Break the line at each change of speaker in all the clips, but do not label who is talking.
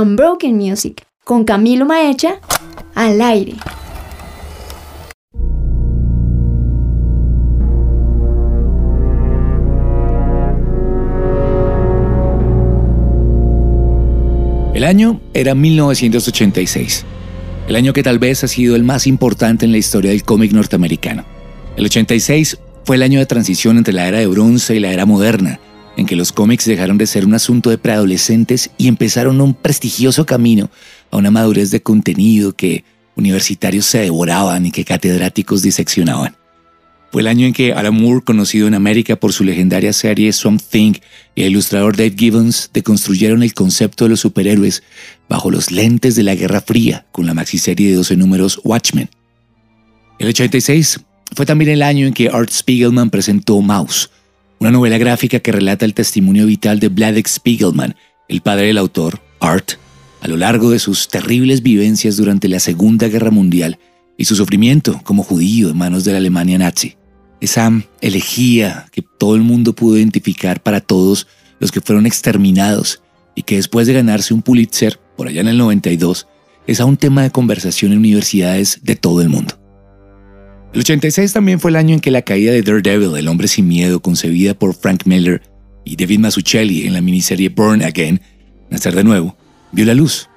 Unbroken Music con Camilo Maecha al aire.
El año era 1986, el año que tal vez ha sido el más importante en la historia del cómic norteamericano. El 86 fue el año de transición entre la era de bronce y la era moderna, en que los cómics dejaron de ser un asunto de preadolescentes y empezaron un prestigioso camino a una madurez de contenido que universitarios se devoraban y que catedráticos diseccionaban. Fue el año en que Alan Moore, conocido en América por su legendaria serie Swamp Thing, y el ilustrador Dave Gibbons deconstruyeron el concepto de los superhéroes bajo los lentes de la Guerra Fría con la maxiserie de 12 números Watchmen. El 86 fue también el año en que Art Spiegelman presentó Mouse, una novela gráfica que relata el testimonio vital de Vladek Spiegelman, el padre del autor, Art, a lo largo de sus terribles vivencias durante la Segunda Guerra Mundial y su sufrimiento como judío en manos de la Alemania nazi. Esa elegía que todo el mundo pudo identificar para todos los que fueron exterminados y que después de ganarse un Pulitzer, por allá en el 92, es aún tema de conversación en universidades de todo el mundo. El 86 también fue el año en que la caída de Daredevil, el hombre sin miedo, concebida por Frank Miller y David Mazzucchelli en la miniserie Burn Again, Nacer de nuevo, vio la luz,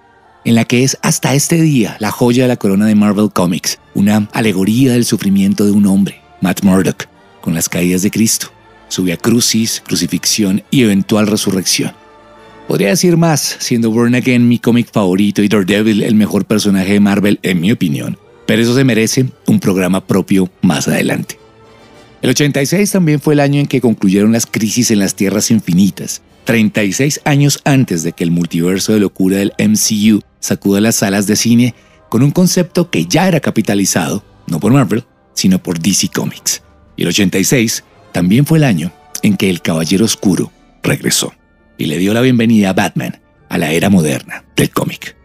en la que es hasta este día la joya de la corona de Marvel Comics, una alegoría del sufrimiento de un hombre, Matt Murdock, con las caídas de Cristo, su via crucis, crucifixión y eventual resurrección. Podría decir más, siendo Burn Again mi cómic favorito y Daredevil el mejor personaje de Marvel, en mi opinión, pero eso se merece un programa propio más adelante. El 86 también fue el año en que concluyeron las crisis en las Tierras Infinitas, 36 años antes de que el multiverso de locura del MCU sacuda las salas de cine con un concepto que ya era capitalizado, no por Marvel, sino por DC Comics. Y el 86 también fue el año en que el Caballero Oscuro regresó y le dio la bienvenida a Batman a la era moderna del cómic.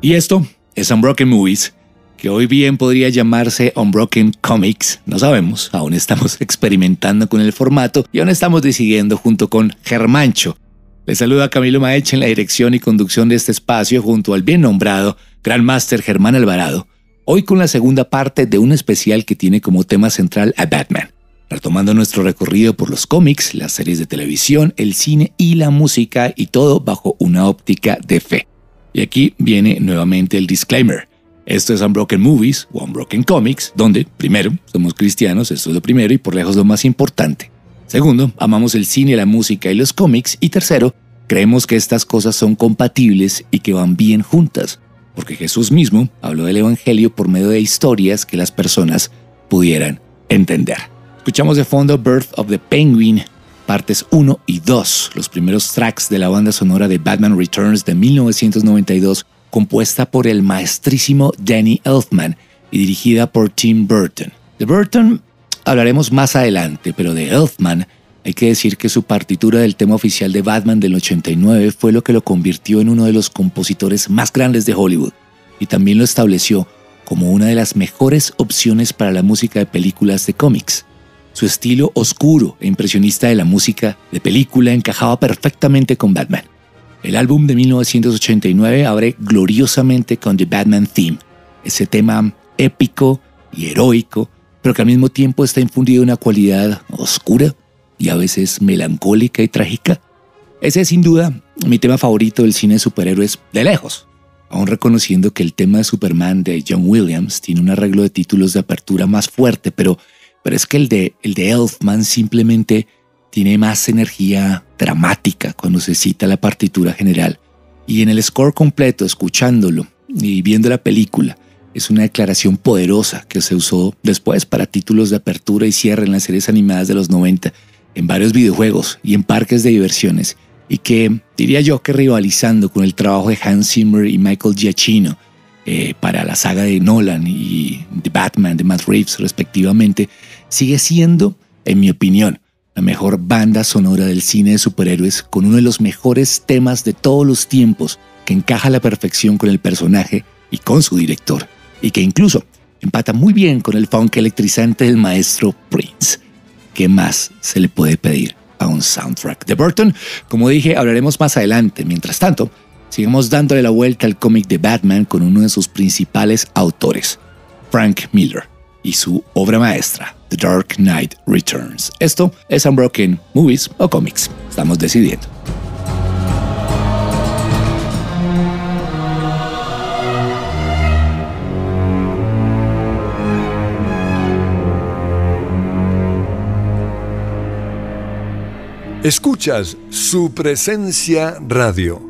Y esto es Unbroken Movies, que hoy bien podría llamarse Unbroken Comics, no sabemos, aún estamos experimentando con el formato y aún estamos decidiendo junto con Germancho. Le saluda Camilo Maeche en la dirección y conducción de este espacio junto al bien nombrado Grandmaster Germán Alvarado, hoy con la segunda parte de un especial que tiene como tema central a Batman, retomando nuestro recorrido por los cómics, las series de televisión, el cine y la música y todo bajo una óptica de fe. Y aquí viene nuevamente el disclaimer. Esto es Unbroken Movies o Unbroken Comics, donde, primero, somos cristianos, esto es lo primero y por lejos lo más importante. Segundo, amamos el cine, la música y los cómics. Y tercero, creemos que estas cosas son compatibles y que van bien juntas, porque Jesús mismo habló del Evangelio por medio de historias que las personas pudieran entender. Escuchamos de fondo Birth of the Penguin, partes 1 y 2, los primeros tracks de la banda sonora de Batman Returns de 1992 compuesta por el maestrísimo Danny Elfman y dirigida por Tim Burton. De Burton hablaremos más adelante, pero de Elfman hay que decir que su partitura del tema oficial de Batman del 89 fue lo que lo convirtió en uno de los compositores más grandes de Hollywood y también lo estableció como una de las mejores opciones para la música de películas de cómics. Su estilo oscuro e impresionista de la música de película encajaba perfectamente con Batman. El álbum de 1989 abre gloriosamente con The Batman Theme, ese tema épico y heroico, pero que al mismo tiempo está infundido una cualidad oscura y a veces melancólica y trágica. Ese es sin duda mi tema favorito del cine de superhéroes de lejos, aún reconociendo que el tema de Superman de John Williams tiene un arreglo de títulos de apertura más fuerte, pero, pero es que el de, el de Elfman simplemente tiene más energía dramática cuando se cita la partitura general. Y en el score completo, escuchándolo y viendo la película, es una declaración poderosa que se usó después para títulos de apertura y cierre en las series animadas de los 90, en varios videojuegos y en parques de diversiones, y que diría yo que rivalizando con el trabajo de Hans Zimmer y Michael Giacchino eh, para la saga de Nolan y The Batman de Matt Reeves respectivamente, sigue siendo, en mi opinión, la mejor banda sonora del cine de superhéroes con uno de los mejores temas de todos los tiempos que encaja a la perfección con el personaje y con su director, y que incluso empata muy bien con el funk electrizante del maestro Prince. ¿Qué más se le puede pedir a un soundtrack de Burton? Como dije, hablaremos más adelante. Mientras tanto, sigamos dándole la vuelta al cómic de Batman con uno de sus principales autores, Frank Miller, y su obra maestra, The Dark Knight Returns. Esto es Unbroken Movies o Comics. Estamos decidiendo.
Escuchas su presencia radio.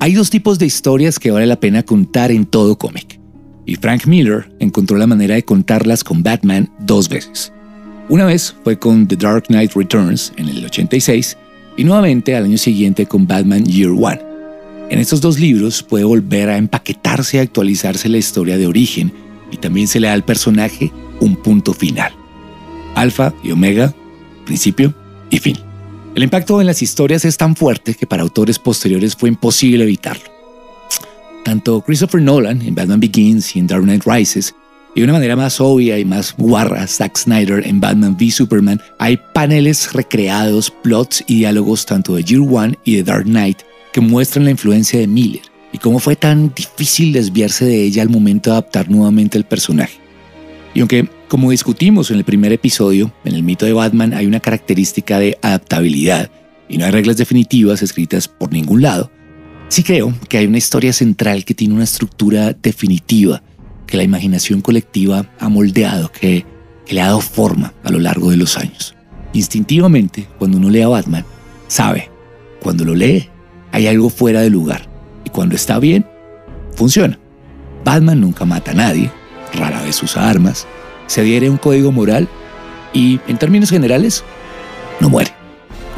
Hay dos tipos de historias que vale la pena contar en todo cómic. Y Frank Miller encontró la manera de contarlas con Batman dos veces. Una vez fue con The Dark Knight Returns en el 86 y nuevamente al año siguiente con Batman Year One. En estos dos libros puede volver a empaquetarse y actualizarse la historia de origen y también se le da al personaje un punto final. Alfa y Omega, principio y fin. El impacto en las historias es tan fuerte que para autores posteriores fue imposible evitarlo. Tanto Christopher Nolan en Batman Begins y en Dark Knight Rises, y de una manera más obvia y más guarra, Zack Snyder en Batman v Superman, hay paneles recreados, plots y diálogos tanto de Year One y de Dark Knight que muestran la influencia de Miller y cómo fue tan difícil desviarse de ella al momento de adaptar nuevamente el personaje. Y aunque como discutimos en el primer episodio, en el mito de Batman hay una característica de adaptabilidad y no hay reglas definitivas escritas por ningún lado. Sí creo que hay una historia central que tiene una estructura definitiva que la imaginación colectiva ha moldeado, que, le ha dado forma a lo largo de los años. Instintivamente, cuando uno lee a Batman, sabe, cuando lo lee, hay algo fuera de lugar y cuando está bien, funciona. Batman nunca mata a nadie, rara vez usa armas, se adhiere a un código moral y, en términos generales, no muere.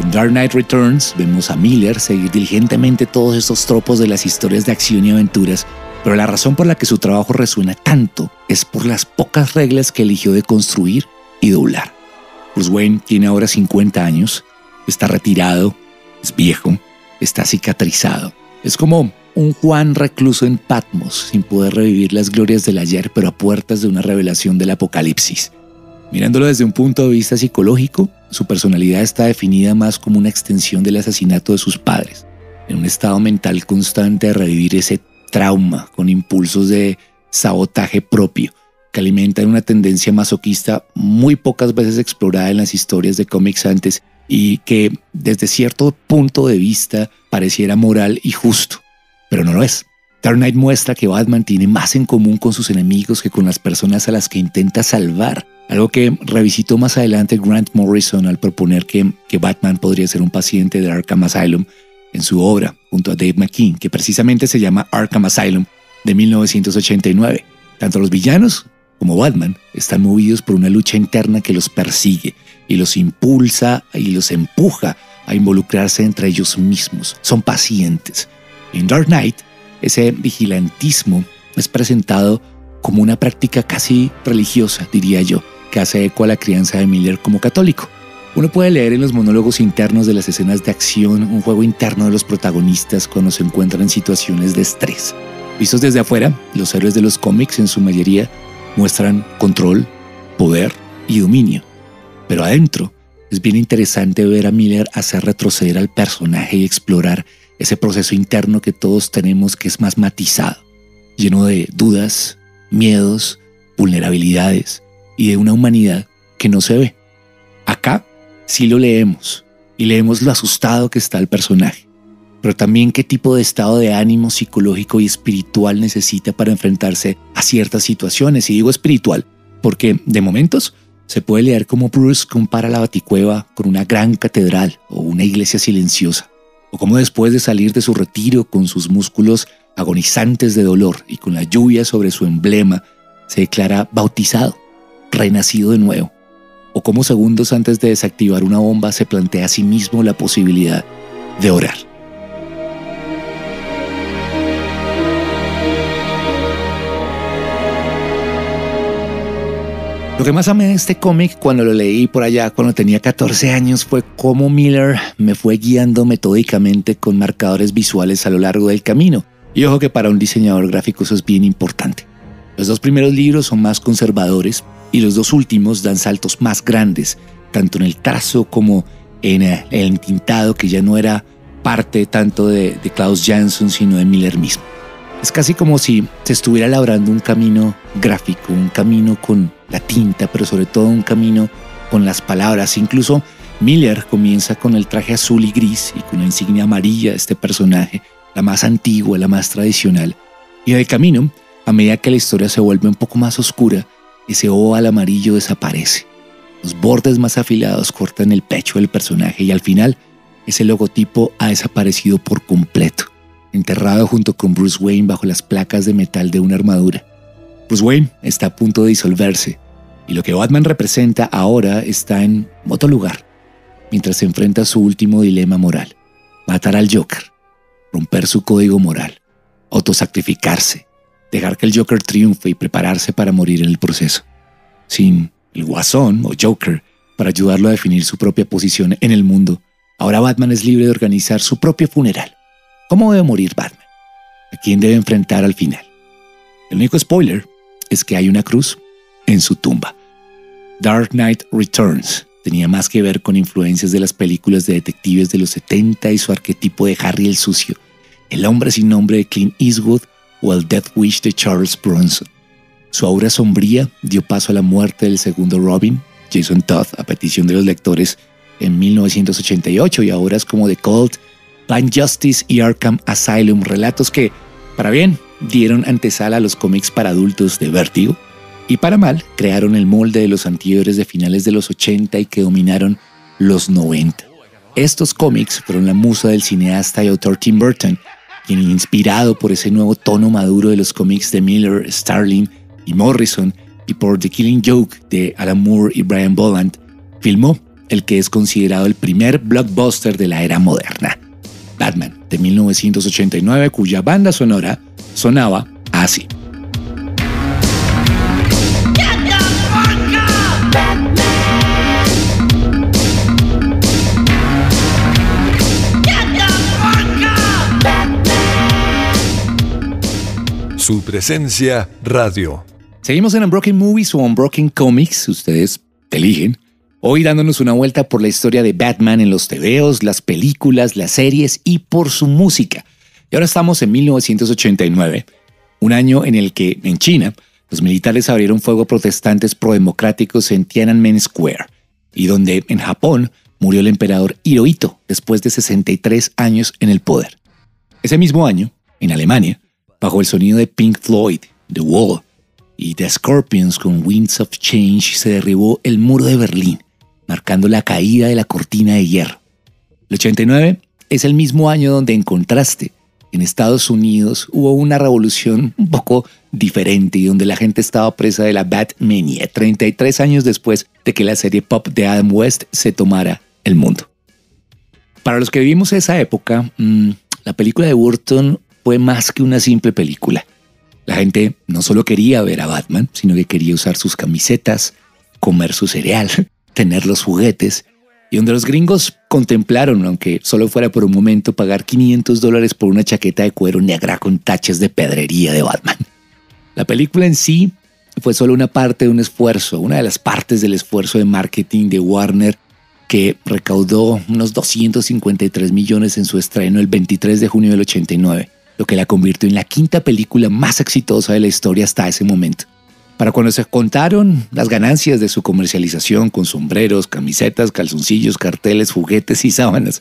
Con Dark Knight Returns vemos a Miller seguir diligentemente todos estos tropos de las historias de acción y aventuras, pero la razón por la que su trabajo resuena tanto es por las pocas reglas que eligió de construir y doblar. Bruce Wayne tiene ahora 50 años, está retirado, es viejo, está cicatrizado. Es como un Juan recluso en Patmos, sin poder revivir las glorias del ayer, pero a puertas de una revelación del apocalipsis. Mirándolo desde un punto de vista psicológico, su personalidad está definida más como una extensión del asesinato de sus padres, en un estado mental constante de revivir ese trauma con impulsos de sabotaje propio, que alimentan una tendencia masoquista muy pocas veces explorada en las historias de cómics antes y que desde cierto punto de vista pareciera moral y justo pero no lo es. Dark Knight muestra que Batman tiene más en común con sus enemigos que con las personas a las que intenta salvar, algo que revisitó más adelante Grant Morrison al proponer que, Batman podría ser un paciente de Arkham Asylum en su obra, junto a Dave McKean, que precisamente se llama Arkham Asylum de 1989. Tanto los villanos como Batman están movidos por una lucha interna que los persigue y los impulsa y los empuja a involucrarse entre ellos mismos. Son pacientes, en Dark Knight, ese vigilantismo es presentado como una práctica casi religiosa, diría yo, que hace eco a la crianza de Miller como católico. Uno puede leer en los monólogos internos de las escenas de acción un juego interno de los protagonistas cuando se encuentran en situaciones de estrés. Vistos desde afuera, los héroes de los cómics en su mayoría muestran control, poder y dominio. Pero adentro es bien interesante ver a Miller hacer retroceder al personaje y explorar ese proceso interno que todos tenemos que es más matizado, lleno de dudas, miedos, vulnerabilidades y de una humanidad que no se ve. Acá sí lo leemos y leemos lo asustado que está el personaje, pero también qué tipo de estado de ánimo psicológico y espiritual necesita para enfrentarse a ciertas situaciones. Y digo espiritual porque de momentos se puede leer como Bruce compara la baticueva con una gran catedral o una iglesia silenciosa o cómo después de salir de su retiro con sus músculos agonizantes de dolor y con la lluvia sobre su emblema, se declara bautizado, renacido de nuevo, o cómo segundos antes de desactivar una bomba se plantea a sí mismo la posibilidad de orar. Lo que más amé de este cómic cuando lo leí por allá cuando tenía 14 años fue cómo Miller me fue guiando metódicamente con marcadores visuales a lo largo del camino. Y ojo que para un diseñador gráfico eso es bien importante. Los dos primeros libros son más conservadores y los dos últimos dan saltos más grandes, tanto en el trazo como en el entintado que ya no era parte tanto de, de Klaus Jansson, sino de Miller mismo. Es casi como si se estuviera labrando un camino gráfico, un camino con la tinta, pero sobre todo un camino con las palabras. Incluso Miller comienza con el traje azul y gris y con la insignia amarilla de este personaje, la más antigua, la más tradicional. Y en el camino, a medida que la historia se vuelve un poco más oscura, ese oval amarillo desaparece. Los bordes más afilados cortan el pecho del personaje y al final ese logotipo ha desaparecido por completo, enterrado junto con Bruce Wayne bajo las placas de metal de una armadura. Bruce Wayne está a punto de disolverse y lo que Batman representa ahora está en otro lugar, mientras se enfrenta a su último dilema moral, matar al Joker, romper su código moral, autosacrificarse, dejar que el Joker triunfe y prepararse para morir en el proceso. Sin el guasón o Joker para ayudarlo a definir su propia posición en el mundo, ahora Batman es libre de organizar su propio funeral. ¿Cómo debe morir Batman? ¿A quién debe enfrentar al final? El único spoiler es que hay una cruz en su tumba. Dark Knight Returns tenía más que ver con influencias de las películas de detectives de los 70 y su arquetipo de Harry el Sucio, el hombre sin nombre de Clint Eastwood o el Death Wish de Charles Bronson. Su aura sombría dio paso a la muerte del segundo Robin, Jason Todd, a petición de los lectores en 1988 y ahora es como The Cold, Blind Justice y Arkham Asylum, relatos que, para bien, dieron antesala a los cómics para adultos de Vertigo y para mal crearon el molde de los anteriores de finales de los 80 y que dominaron los 90. Estos cómics fueron la musa del cineasta y autor Tim Burton, inspirado por ese nuevo tono maduro de los cómics de Miller, Starling y Morrison y por The Killing Joke de Alan Moore y Brian Boland, filmó el que es considerado el primer blockbuster de la era moderna, Batman, de 1989, cuya banda sonora sonaba así.
Su presencia radio.
Seguimos en Unbroken Movies o Unbroken Comics, ustedes eligen. Hoy dándonos una vuelta por la historia de Batman en los tebeos, las películas, las series y por su música. Y ahora estamos en 1989, un año en el que en China los militares abrieron fuego a protestantes prodemocráticos en Tiananmen Square y donde en Japón murió el emperador Hirohito después de 63 años en el poder. Ese mismo año, en Alemania, bajo el sonido de Pink Floyd, The Wall y The Scorpions con Winds of Change, se derribó el muro de Berlín, marcando la caída de la cortina de hierro. El 89 es el mismo año donde, en contraste, en Estados Unidos hubo una revolución un poco diferente y donde la gente estaba presa de la Batmania 33 años después de que la serie pop de Adam West se tomara el mundo. Para los que vivimos esa época, mm, la película de Burton fue más que una simple película. La gente no solo quería ver a Batman, sino que quería usar sus camisetas, comer su cereal, tener los juguetes, y donde los gringos contemplaron, aunque solo fuera por un momento, pagar 500 dólares por una chaqueta de cuero negra con taches de pedrería de Batman. La película en sí fue solo una parte de un esfuerzo, una de las partes del esfuerzo de marketing de Warner que recaudó unos 253 millones en su estreno el 23 de junio del 89 lo que la convirtió en la quinta película más exitosa de la historia hasta ese momento. Para cuando se contaron las ganancias de su comercialización con sombreros, camisetas, calzoncillos, carteles, juguetes y sábanas,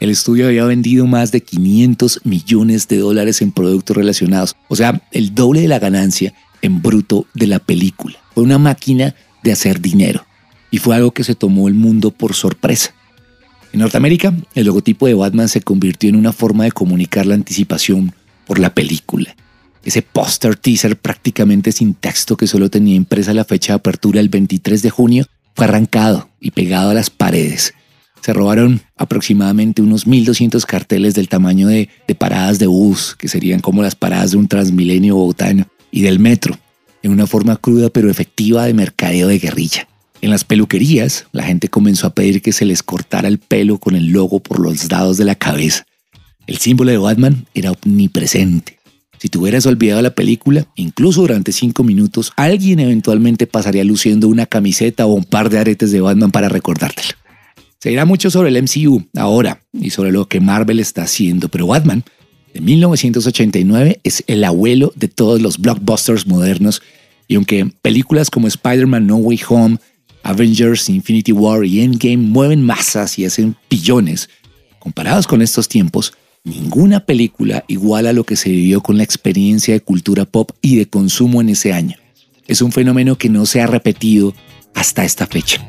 el estudio había vendido más de 500 millones de dólares en productos relacionados, o sea, el doble de la ganancia en bruto de la película. Fue una máquina de hacer dinero y fue algo que se tomó el mundo por sorpresa. En Norteamérica, el logotipo de Batman se convirtió en una forma de comunicar la anticipación por la película. Ese póster teaser prácticamente sin texto que solo tenía impresa la fecha de apertura el 23 de junio fue arrancado y pegado a las paredes. Se robaron aproximadamente unos 1.200 carteles del tamaño de, paradas de bus, que serían como las paradas de un transmilenio bogotano, y del metro, en una forma cruda pero efectiva de mercadeo de guerrilla. En las peluquerías, la gente comenzó a pedir que se les cortara el pelo con el logo por los lados de la cabeza. El símbolo de Batman era omnipresente. Si tú hubieras olvidado la película, incluso durante cinco minutos, alguien eventualmente pasaría luciendo una camiseta o un par de aretes de Batman para recordártelo. Se dirá mucho sobre el MCU ahora y sobre lo que Marvel está haciendo, pero Batman de 1989 es el abuelo de todos los blockbusters modernos y aunque películas como Spider-Man No Way Home, Avengers, Infinity War y Endgame mueven masas y hacen billones, comparados con estos tiempos, ninguna película iguala a lo que se vivió con la experiencia de cultura pop y de consumo en ese año. Es un fenómeno que no se ha repetido hasta esta fecha.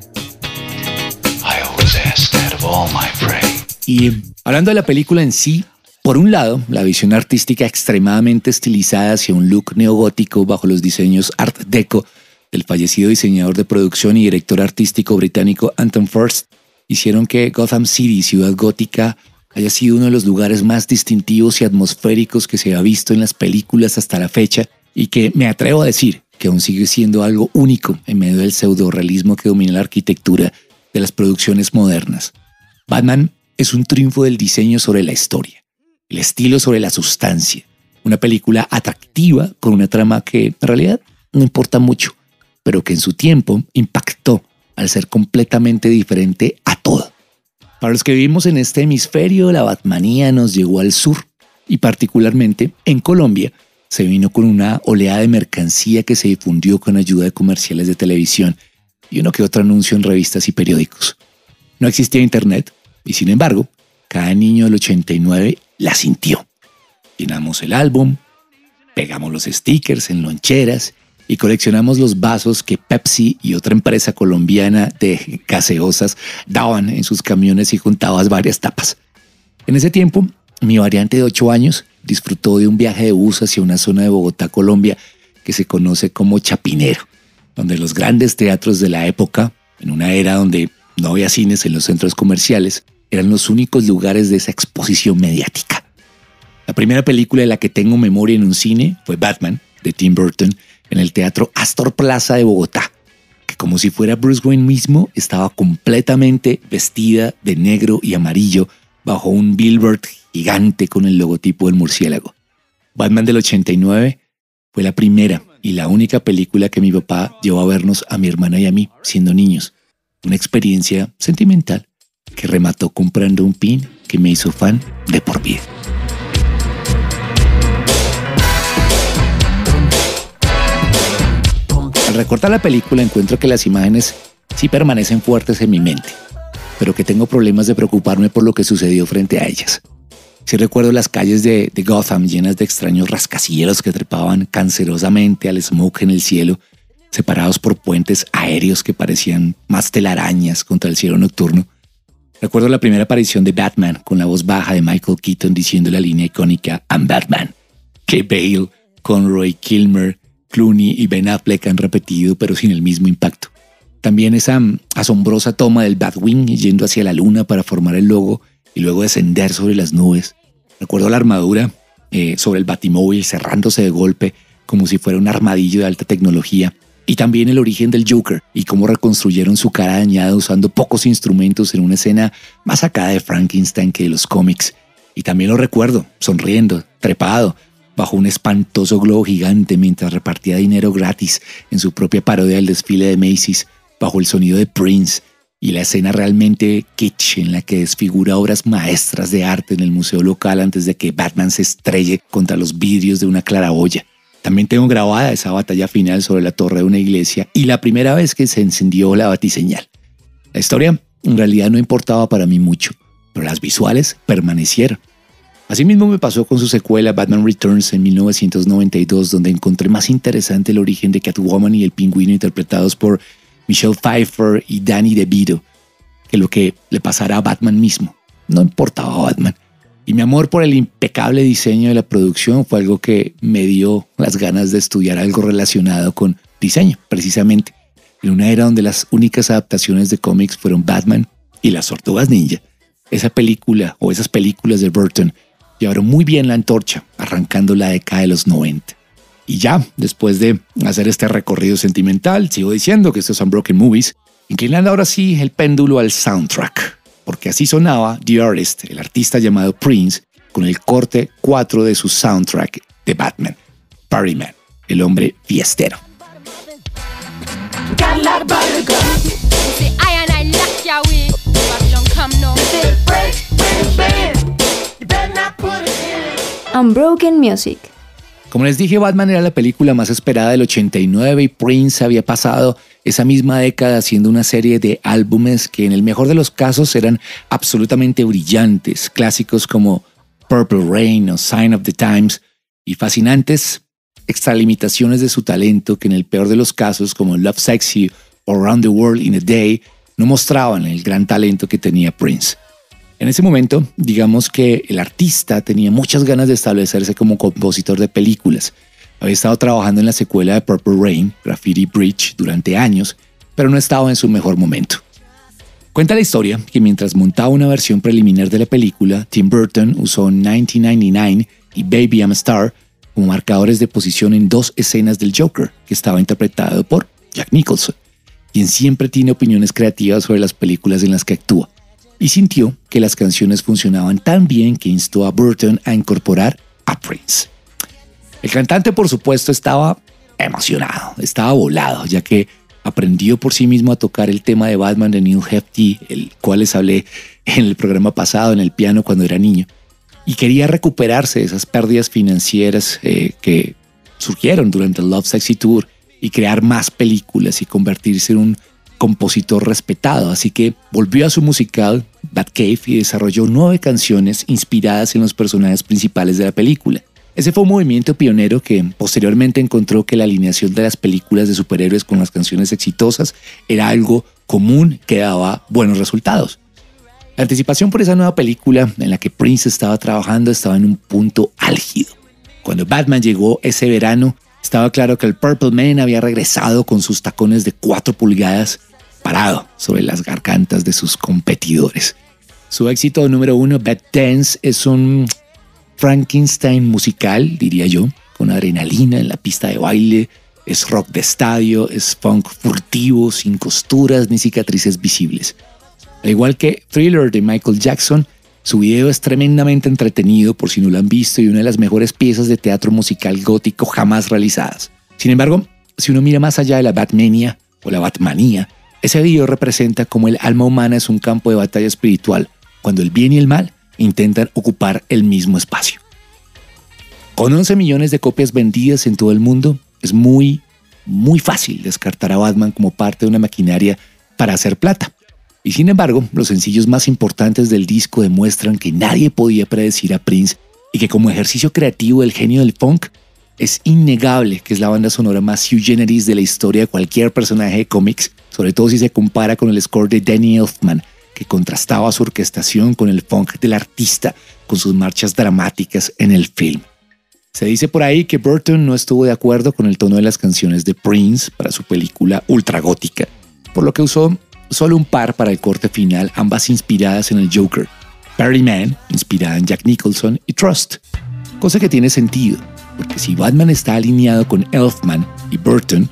Y hablando de la película en sí, por un lado, la visión artística extremadamente estilizada hacia un look neogótico bajo los diseños Art Deco del fallecido diseñador de producción y director artístico británico Anton First hicieron que Gotham City, ciudad gótica, haya sido uno de los lugares más distintivos y atmosféricos que se ha visto en las películas hasta la fecha y que me atrevo a decir que aún sigue siendo algo único en medio del pseudo-realismo que domina la arquitectura de las producciones modernas. Batman es un triunfo del diseño sobre la historia, el estilo sobre la sustancia, una película atractiva con una trama que en realidad no importa mucho, pero que en su tiempo impactó al ser completamente diferente a todo. Para los que vivimos en este hemisferio, la Batmanía nos llegó al sur y particularmente en Colombia se vino con una oleada de mercancía que se difundió con ayuda de comerciales de televisión y uno que otro anuncio en revistas y periódicos. No existía internet y sin embargo, cada niño del 89 la sintió. Llenamos el álbum, pegamos los stickers en loncheras y coleccionamos los vasos que Pepsi y otra empresa colombiana de gaseosas daban en sus camiones y juntabas varias tapas. En ese tiempo, mi variante de 8 años disfrutó de un viaje de bus hacia una zona de Bogotá, Colombia, que se conoce como Chapinero, donde los grandes teatros de la época, en una era donde no había cines en los centros comerciales, eran los únicos lugares de esa exposición mediática. La primera película de la que tengo memoria en un cine fue Batman, de Tim Burton, en el Teatro Astor Plaza de Bogotá, que como si fuera Bruce Wayne mismo, estaba completamente vestida de negro y amarillo bajo un billboard gigante con el logotipo del murciélago. Batman del 89 fue la primera y la única película que mi papá llevó a vernos a mi hermana y a mí siendo niños. Una experiencia sentimental que remató comprando un pin que me hizo fan de por vida. Recortar la película encuentro que las imágenes sí permanecen fuertes en mi mente, pero que tengo problemas de preocuparme por lo que sucedió frente a ellas. Sí recuerdo las calles de, de, Gotham llenas de extraños rascacielos que trepaban cancerosamente al smoke en el cielo, separados por puentes aéreos que parecían más telarañas contra el cielo nocturno. Recuerdo la primera aparición de Batman con la voz baja de Michael Keaton diciendo la línea icónica I'm Batman, que Bale, Conroy, Kilmer, Clooney y Ben Affleck han repetido pero sin el mismo impacto. También esa asombrosa toma del Batwing yendo hacia la luna para formar el logo y luego descender sobre las nubes. Recuerdo la armadura eh, sobre el batimóvil cerrándose de golpe como si fuera un armadillo de alta tecnología. Y también el origen del Joker y cómo reconstruyeron su cara dañada usando pocos instrumentos en una escena más acá de Frankenstein que de los cómics. Y también lo recuerdo, sonriendo, trepado, bajo un espantoso globo gigante mientras repartía dinero gratis en su propia parodia del desfile de Macy's, bajo el sonido de Prince y la escena realmente kitsch en la que desfigura obras maestras de arte en el museo local antes de que Batman se estrelle contra los vidrios de una claraboya. También tengo grabada esa batalla final sobre la torre de una iglesia y la primera vez que se encendió la batiseñal. La historia en realidad no importaba para mí mucho, pero las visuales permanecieron. Asimismo me pasó con su secuela Batman Returns en 1992, donde encontré más interesante el origen de Catwoman y el pingüino interpretados por Michelle Pfeiffer y Danny DeVito que lo que le pasara a Batman mismo. No importaba Batman. Y mi amor por el impecable diseño de la producción fue algo que me dio las ganas de estudiar algo relacionado con diseño, precisamente. En una era donde las únicas adaptaciones de cómics fueron Batman y las Tortugas Ninja, esa película o esas películas de Burton llevaron muy bien la antorcha, arrancando la década de los 90. Y ya, después de hacer este recorrido sentimental, sigo diciendo que estos son Broken Movies, inclinando ahora sí el péndulo al soundtrack, porque así sonaba The Artist, el artista llamado Prince, con el corte 4 de su soundtrack de Batman, Party Man, el hombre fiestero.
Unbroken Music.
Como les dije, Batman era la película más esperada del 89 y Prince había pasado esa misma década haciendo una serie de álbumes que en el mejor de los casos eran absolutamente brillantes, clásicos como Purple Rain o Sign of the Times y fascinantes extralimitaciones de su talento que en el peor de los casos como Love Sexy o Around the World in a Day no mostraban el gran talento que tenía Prince. En ese momento, digamos que el artista tenía muchas ganas de establecerse como compositor de películas. Había estado trabajando en la secuela de Purple Rain, Graffiti Bridge, durante años, pero no estaba en su mejor momento. Cuenta la historia que mientras montaba una versión preliminar de la película, Tim Burton usó 1999 y Baby I'm a Star como marcadores de posición en dos escenas del Joker, que estaba interpretado por Jack Nicholson, quien siempre tiene opiniones creativas sobre las películas en las que actúa y sintió que las canciones funcionaban tan bien que instó a Burton a incorporar a Prince. El cantante, por supuesto, estaba emocionado, estaba volado, ya que aprendió por sí mismo a tocar el tema de Batman de Neil Hefti, el cual les hablé en el programa pasado en el piano cuando era niño, y quería recuperarse de esas pérdidas financieras eh, que surgieron durante el Love Sexy Tour y crear más películas y convertirse en un compositor respetado, así que volvió a su musical Batcave y desarrolló nueve canciones inspiradas en los personajes principales de la película. Ese fue un movimiento pionero que posteriormente encontró que la alineación de las películas de superhéroes con las canciones exitosas era algo común que daba buenos resultados. La anticipación por esa nueva película en la que Prince estaba trabajando estaba en un punto álgido. Cuando Batman llegó ese verano, estaba claro que el Purple Man había regresado con sus tacones de 4 pulgadas sobre las gargantas de sus competidores. Su éxito número uno, Bad Dance, es un Frankenstein musical, diría yo, con adrenalina en la pista de baile, es rock de estadio, es funk furtivo, sin costuras ni cicatrices visibles. Al igual que Thriller de Michael Jackson, su video es tremendamente entretenido por si no lo han visto y una de las mejores piezas de teatro musical gótico jamás realizadas. Sin embargo, si uno mira más allá de la Batmania o la Batmanía, ese video representa cómo el alma humana es un campo de batalla espiritual, cuando el bien y el mal intentan ocupar el mismo espacio. Con 11 millones de copias vendidas en todo el mundo, es muy, muy fácil descartar a Batman como parte de una maquinaria para hacer plata. Y sin embargo, los sencillos más importantes del disco demuestran que nadie podía predecir a Prince y que como ejercicio creativo del genio del funk, es innegable que es la banda sonora más sui de la historia de cualquier personaje de cómics, sobre todo si se compara con el score de Danny Elfman, que contrastaba su orquestación con el funk del artista, con sus marchas dramáticas en el film. Se dice por ahí que Burton no estuvo de acuerdo con el tono de las canciones de Prince para su película ultra gótica, por lo que usó solo un par para el corte final, ambas inspiradas en el Joker. Perry Man, inspirada en Jack Nicholson, y Trust, cosa que tiene sentido, porque si Batman está alineado con Elfman y Burton,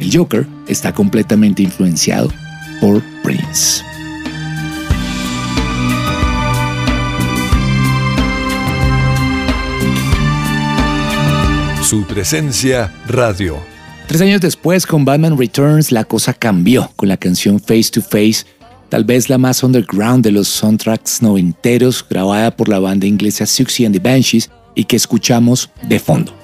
el Joker está completamente influenciado por Prince.
Su presencia radio.
Tres años después, con Batman Returns, la cosa cambió con la canción Face to Face, tal vez la más underground de los soundtracks noventeros, grabada por la banda inglesa Suxy and the Banshees y que escuchamos de fondo.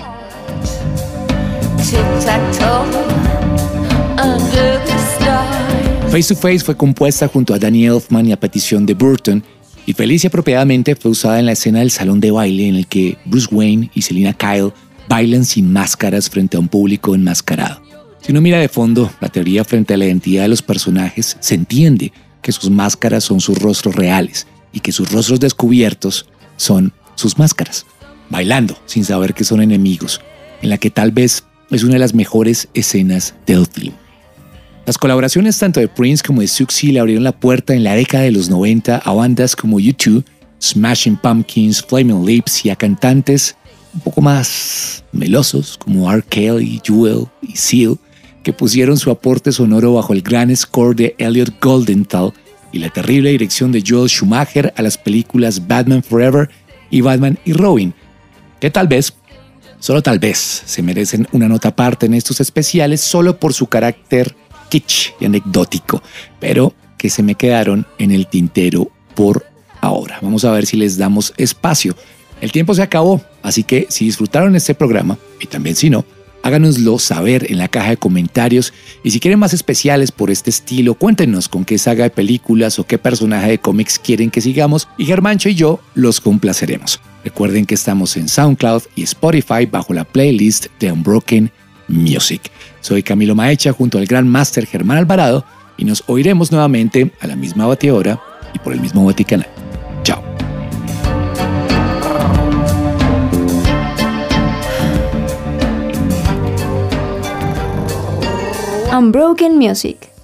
Face to Face fue compuesta junto a Danny Elfman y a petición de Burton, y feliz y apropiadamente fue usada en la escena del salón de baile en el que Bruce Wayne y Selina Kyle bailan sin máscaras frente a un público enmascarado. Si uno mira de fondo la teoría frente a la identidad de los personajes, se entiende que sus máscaras son sus rostros reales y que sus rostros descubiertos son sus máscaras, bailando sin saber que son enemigos, en la que tal vez es una de las mejores escenas del film. Las colaboraciones tanto de Prince como de Suxy le abrieron la puerta en la década de los 90 a bandas como U2, Smashing Pumpkins, Flaming Lips y a cantantes un poco más melosos como R. Kelly, Jewel y Seal, que pusieron su aporte sonoro bajo el gran score de Elliot Goldenthal y la terrible dirección de Joel Schumacher a las películas Batman Forever y Batman y Robin, que tal vez, solo tal vez, se merecen una nota aparte en estos especiales solo por su carácter kitsch y anecdótico, pero que se me quedaron en el tintero por ahora. Vamos a ver si les damos espacio. El tiempo se acabó, así que si disfrutaron este programa, y también si no, háganoslo saber en la caja de comentarios y si quieren más especiales por este estilo, cuéntenos con qué saga de películas o qué personaje de cómics quieren que sigamos y Germancho y yo los complaceremos. Recuerden que estamos en SoundCloud y Spotify bajo la playlist de Unbroken Music. Soy Camilo Maecha junto al gran máster Germán Alvarado y nos oiremos nuevamente a la misma bateadora y por el mismo Vaticanal. Chao.
Unbroken Music.